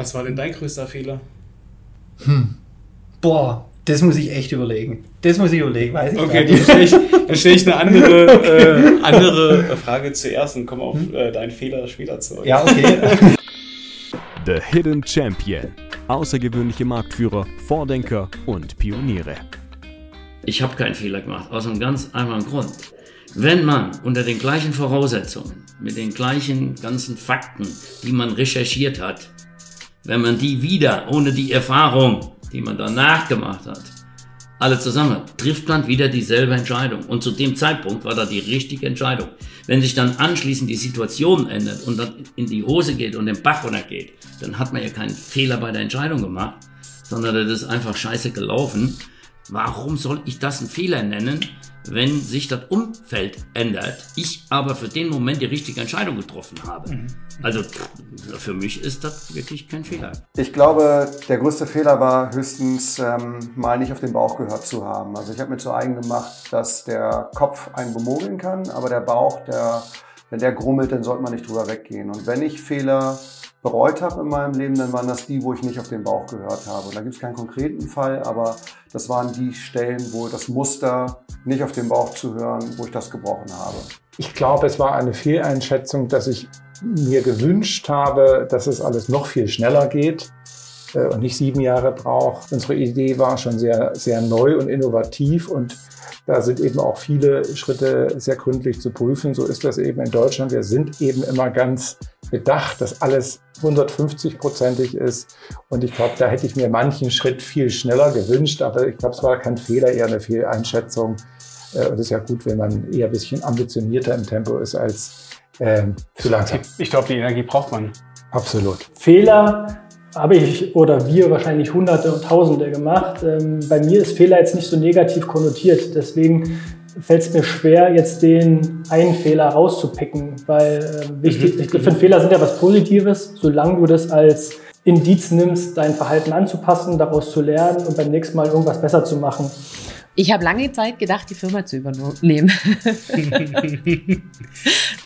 Was war denn dein größter Fehler? Hm. Boah, das muss ich echt überlegen. Das muss ich überlegen, weiß ich Okay, dann stelle ich, dann stell ich eine andere, äh, andere Frage zuerst und komme auf hm? äh, deinen Fehler später zurück. Ja, okay. The Hidden Champion. Außergewöhnliche Marktführer, Vordenker und Pioniere. Ich habe keinen Fehler gemacht, aus einem ganz einfachen Grund. Wenn man unter den gleichen Voraussetzungen, mit den gleichen ganzen Fakten, die man recherchiert hat, wenn man die wieder ohne die Erfahrung, die man danach gemacht hat, alle zusammen, trifft man wieder dieselbe Entscheidung. Und zu dem Zeitpunkt war da die richtige Entscheidung. Wenn sich dann anschließend die Situation ändert und dann in die Hose geht und den Bach runtergeht, dann hat man ja keinen Fehler bei der Entscheidung gemacht, sondern das ist einfach scheiße gelaufen. Warum soll ich das einen Fehler nennen, wenn sich das Umfeld ändert, ich aber für den Moment die richtige Entscheidung getroffen habe? Mhm. Also für mich ist das wirklich kein Fehler. Ich glaube, der größte Fehler war höchstens ähm, mal nicht auf den Bauch gehört zu haben. Also ich habe mir zu eigen gemacht, dass der Kopf einen bemogeln kann, aber der Bauch, der, wenn der grummelt, dann sollte man nicht drüber weggehen. Und wenn ich Fehler bereut habe in meinem Leben, dann waren das die, wo ich nicht auf den Bauch gehört habe. Und da gibt es keinen konkreten Fall, aber das waren die Stellen, wo das Muster, nicht auf den Bauch zu hören, wo ich das gebrochen habe. Ich glaube, es war eine Fehleinschätzung, dass ich mir gewünscht habe, dass es alles noch viel schneller geht und nicht sieben Jahre braucht. Unsere Idee war schon sehr, sehr neu und innovativ und da sind eben auch viele Schritte sehr gründlich zu prüfen. So ist das eben in Deutschland. Wir sind eben immer ganz bedacht, dass alles 150-prozentig ist. Und ich glaube, da hätte ich mir manchen Schritt viel schneller gewünscht. Aber ich glaube, es war kein Fehler, eher eine Fehleinschätzung. Äh, und es ist ja gut, wenn man eher ein bisschen ambitionierter im Tempo ist als ähm, zu langsam. Ich glaube, die Energie braucht man. Absolut. Fehler habe ich oder wir wahrscheinlich Hunderte und Tausende gemacht. Ähm, bei mir ist Fehler jetzt nicht so negativ konnotiert. Deswegen fällt es mir schwer, jetzt den einen Fehler rauszupicken, weil äh, wichtig, mhm. ich finde, Fehler sind ja was Positives, solange du das als Indiz nimmst, dein Verhalten anzupassen, daraus zu lernen und beim nächsten Mal irgendwas besser zu machen. Ich habe lange Zeit gedacht, die Firma zu übernehmen.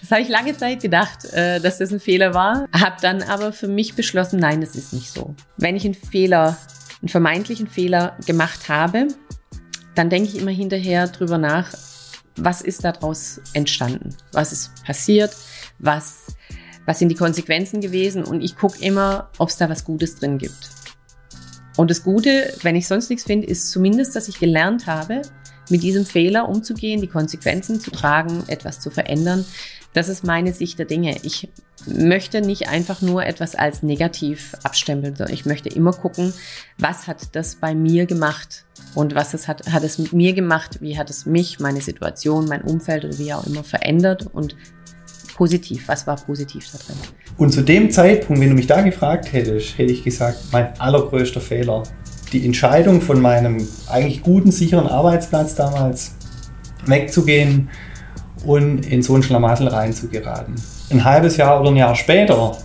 das habe ich lange Zeit gedacht, äh, dass das ein Fehler war. Habe dann aber für mich beschlossen, nein, das ist nicht so. Wenn ich einen Fehler, einen vermeintlichen Fehler gemacht habe, dann denke ich immer hinterher drüber nach, was ist daraus entstanden? Was ist passiert? Was, was sind die Konsequenzen gewesen? Und ich gucke immer, ob es da was Gutes drin gibt. Und das Gute, wenn ich sonst nichts finde, ist zumindest, dass ich gelernt habe, mit diesem Fehler umzugehen, die Konsequenzen zu tragen, etwas zu verändern. Das ist meine Sicht der Dinge. Ich möchte nicht einfach nur etwas als negativ abstempeln, sondern ich möchte immer gucken, was hat das bei mir gemacht und was es hat, hat es mit mir gemacht, wie hat es mich, meine Situation, mein Umfeld oder wie auch immer verändert und positiv, was war positiv da drin. Und zu dem Zeitpunkt, wenn du mich da gefragt hättest, hätte ich gesagt, mein allergrößter Fehler, die Entscheidung von meinem eigentlich guten, sicheren Arbeitsplatz damals wegzugehen, und in so ein Schlamassel reinzugeraten. Ein halbes Jahr oder ein Jahr später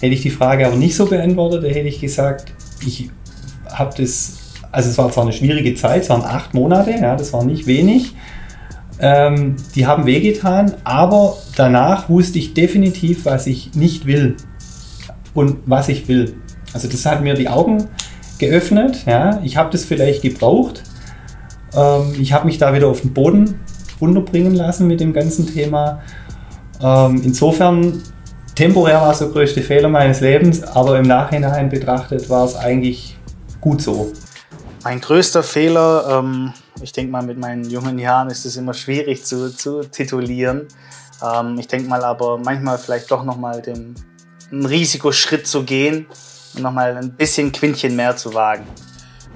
hätte ich die Frage aber nicht so beantwortet, da hätte ich gesagt, ich habe das, also es war zwar eine schwierige Zeit, es waren acht Monate, ja, das war nicht wenig, ähm, die haben wehgetan, aber danach wusste ich definitiv, was ich nicht will und was ich will. Also das hat mir die Augen geöffnet, ja, ich habe das vielleicht gebraucht, ähm, ich habe mich da wieder auf den Boden unterbringen lassen mit dem ganzen Thema. Ähm, insofern, temporär war es der größte Fehler meines Lebens, aber im Nachhinein betrachtet war es eigentlich gut so. Mein größter Fehler, ähm, ich denke mal, mit meinen jungen Jahren ist es immer schwierig zu, zu titulieren. Ähm, ich denke mal aber manchmal vielleicht doch nochmal den einen Risikoschritt zu gehen und nochmal ein bisschen Quintchen mehr zu wagen.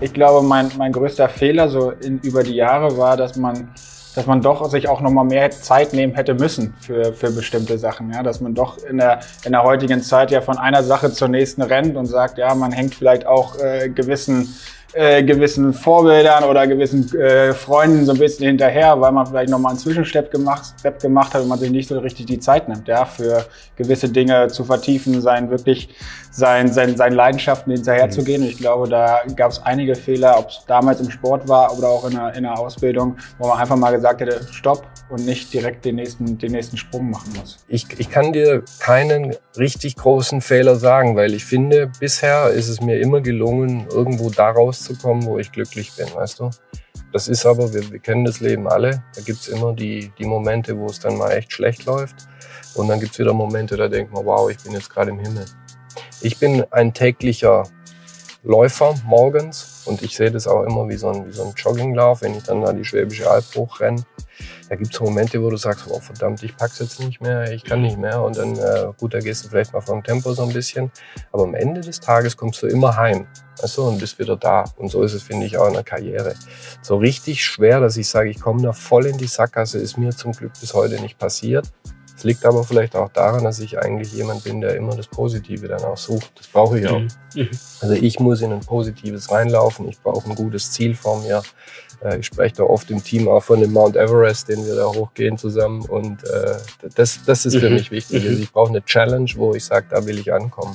Ich glaube, mein, mein größter Fehler so in, über die Jahre war, dass man dass man doch sich auch nochmal mehr Zeit nehmen hätte müssen für, für bestimmte Sachen. Ja? Dass man doch in der, in der heutigen Zeit ja von einer Sache zur nächsten rennt und sagt, ja, man hängt vielleicht auch äh, gewissen äh, gewissen Vorbildern oder gewissen äh, Freunden so ein bisschen hinterher, weil man vielleicht nochmal einen Zwischenstep gemacht, Step gemacht hat und man sich nicht so richtig die Zeit nimmt, ja, für gewisse Dinge zu vertiefen, sein wirklich sein, sein, seinen Leidenschaften hinterherzugehen. Und ich glaube, da gab es einige Fehler, ob es damals im Sport war oder auch in der, in der Ausbildung, wo man einfach mal gesagt hätte, stopp, und nicht direkt den nächsten, den nächsten Sprung machen muss. Ich, ich kann dir keinen richtig großen Fehler sagen, weil ich finde, bisher ist es mir immer gelungen, irgendwo da rauszukommen, wo ich glücklich bin, weißt du? Das ist aber, wir, wir kennen das Leben alle, da gibt's immer die, die Momente, wo es dann mal echt schlecht läuft und dann gibt's wieder Momente, da denkt man, wow, ich bin jetzt gerade im Himmel. Ich bin ein täglicher Läufer morgens und ich sehe das auch immer wie so ein, wie so ein Jogginglauf, wenn ich dann da die Schwäbische Alb hochrenne. Da gibt es Momente, wo du sagst, oh verdammt, ich pack's jetzt nicht mehr, ich kann nicht mehr und dann, äh, gut, da gehst du vielleicht mal vom Tempo so ein bisschen, aber am Ende des Tages kommst du immer heim, du, und bist wieder da und so ist es, finde ich, auch in der Karriere. So richtig schwer, dass ich sage, ich komme da voll in die Sackgasse, ist mir zum Glück bis heute nicht passiert. Es liegt aber vielleicht auch daran, dass ich eigentlich jemand bin, der immer das Positive dann auch sucht. Das brauche ich auch. Mhm. Also ich muss in ein Positives reinlaufen. Ich brauche ein gutes Ziel vor mir. Äh, Ich spreche da oft im Team auch von dem Mount Everest, den wir da hochgehen zusammen. Und äh, das, das ist für Mhm. mich wichtig. Mhm. Also ich brauche eine Challenge, wo ich sage, da will ich ankommen.